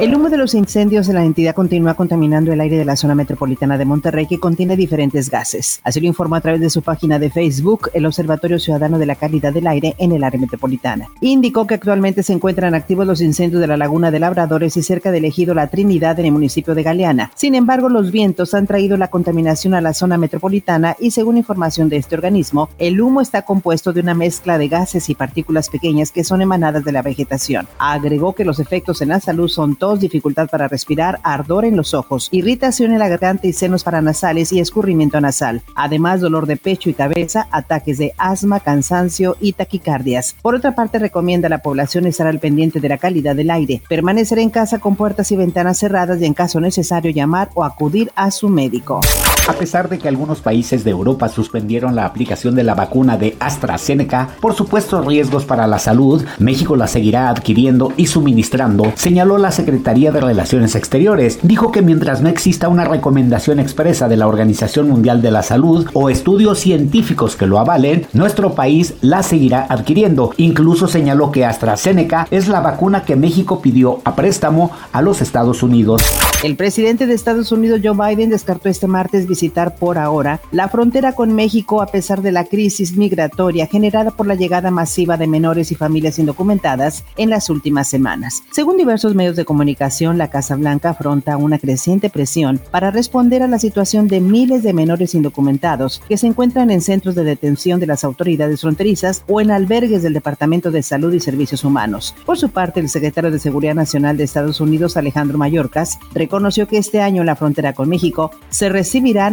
El humo de los incendios de la entidad continúa contaminando el aire de la zona metropolitana de Monterrey que contiene diferentes gases. Así lo informó a través de su página de Facebook el Observatorio Ciudadano de la Calidad del Aire en el área metropolitana. Indicó que actualmente se encuentran activos los incendios de la Laguna de Labradores y cerca del ejido La Trinidad en el municipio de Galeana. Sin embargo, los vientos han traído la contaminación a la zona metropolitana y según información de este organismo, el humo está compuesto de una mezcla de gases y partículas pequeñas que son emanadas de la vegetación. Agregó que los efectos en la salud son todos dificultad para respirar, ardor en los ojos, irritación en la garganta y senos paranasales y escurrimiento nasal. Además, dolor de pecho y cabeza, ataques de asma, cansancio y taquicardias. Por otra parte, recomienda a la población estar al pendiente de la calidad del aire, permanecer en casa con puertas y ventanas cerradas y en caso necesario llamar o acudir a su médico. A pesar de que algunos países de Europa suspendieron la aplicación de la vacuna de AstraZeneca por supuestos riesgos para la salud, México la seguirá adquiriendo y suministrando, señaló la Secretaría de Relaciones Exteriores. Dijo que mientras no exista una recomendación expresa de la Organización Mundial de la Salud o estudios científicos que lo avalen, nuestro país la seguirá adquiriendo. Incluso señaló que AstraZeneca es la vacuna que México pidió a préstamo a los Estados Unidos. El presidente de Estados Unidos, Joe Biden, descartó este martes visitar por ahora la frontera con México a pesar de la crisis migratoria generada por la llegada masiva de menores y familias indocumentadas en las últimas semanas. Según diversos medios de comunicación, la Casa Blanca afronta una creciente presión para responder a la situación de miles de menores indocumentados que se encuentran en centros de detención de las autoridades fronterizas o en albergues del Departamento de Salud y Servicios Humanos. Por su parte, el secretario de Seguridad Nacional de Estados Unidos, Alejandro Mayorkas, reconoció que este año en la frontera con México se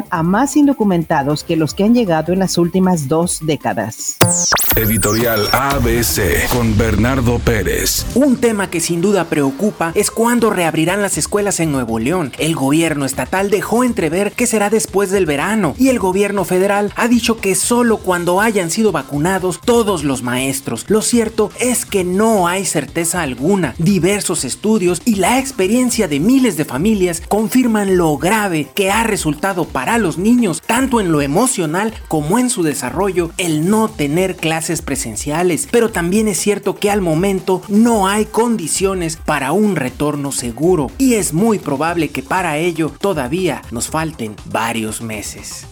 a más indocumentados que los que han llegado en las últimas dos décadas. Editorial ABC con Bernardo Pérez. Un tema que sin duda preocupa es cuándo reabrirán las escuelas en Nuevo León. El gobierno estatal dejó entrever que será después del verano y el gobierno federal ha dicho que solo cuando hayan sido vacunados todos los maestros. Lo cierto es que no hay certeza alguna. Diversos estudios y la experiencia de miles de familias confirman lo grave que ha resultado para los niños, tanto en lo emocional como en su desarrollo, el no tener clases presenciales. Pero también es cierto que al momento no hay condiciones para un retorno seguro y es muy probable que para ello todavía nos falten varios meses.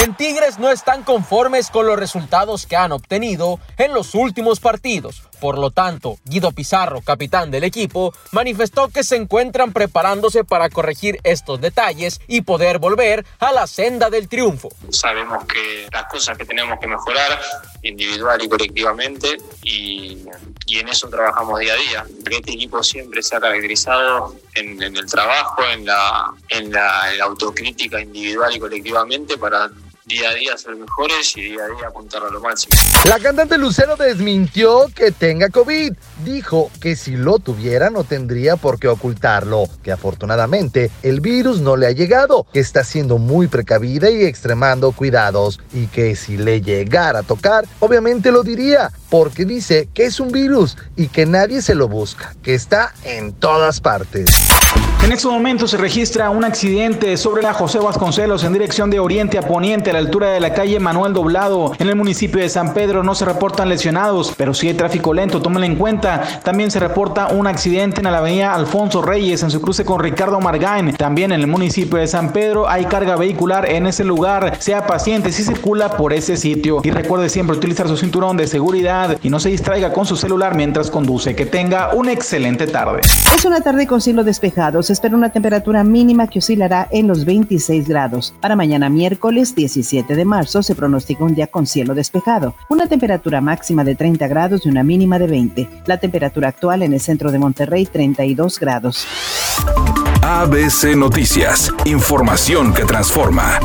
En Tigres no están conformes con los resultados que han obtenido en los últimos partidos. Por lo tanto, Guido Pizarro, capitán del equipo, manifestó que se encuentran preparándose para corregir estos detalles y poder volver a la senda del triunfo. Sabemos que las cosas que tenemos que mejorar individual y colectivamente y, en eso trabajamos día a día. Este equipo siempre se ha caracterizado en, el trabajo, en la, en la autocrítica individual y colectivamente para día a día ser mejores y día a día apuntar a lo máximo. La cantante Lucero desmintió que tenga COVID. Dijo que si lo tuviera no tendría por qué ocultarlo, que afortunadamente el virus no le ha llegado, que está siendo muy precavida y extremando cuidados y que si le llegara a tocar, obviamente lo diría, porque dice que es un virus y que nadie se lo busca, que está en todas partes. En estos momentos se registra un accidente sobre la José Vasconcelos en dirección de oriente a poniente a la altura de la calle Manuel Doblado. En el municipio de San Pedro no se reportan lesionados, pero sí hay tráfico lento, tómenlo en cuenta. También se reporta un accidente en la avenida Alfonso Reyes en su cruce con Ricardo Margain. También en el municipio de San Pedro hay carga vehicular en ese lugar. Sea paciente si circula por ese sitio. Y recuerde siempre utilizar su cinturón de seguridad y no se distraiga con su celular mientras conduce. Que tenga una excelente tarde. Es una tarde con cielo espera una temperatura mínima que oscilará en los 26 grados. Para mañana miércoles 17 de marzo se pronostica un día con cielo despejado, una temperatura máxima de 30 grados y una mínima de 20. La temperatura actual en el centro de Monterrey 32 grados. ABC Noticias, información que transforma.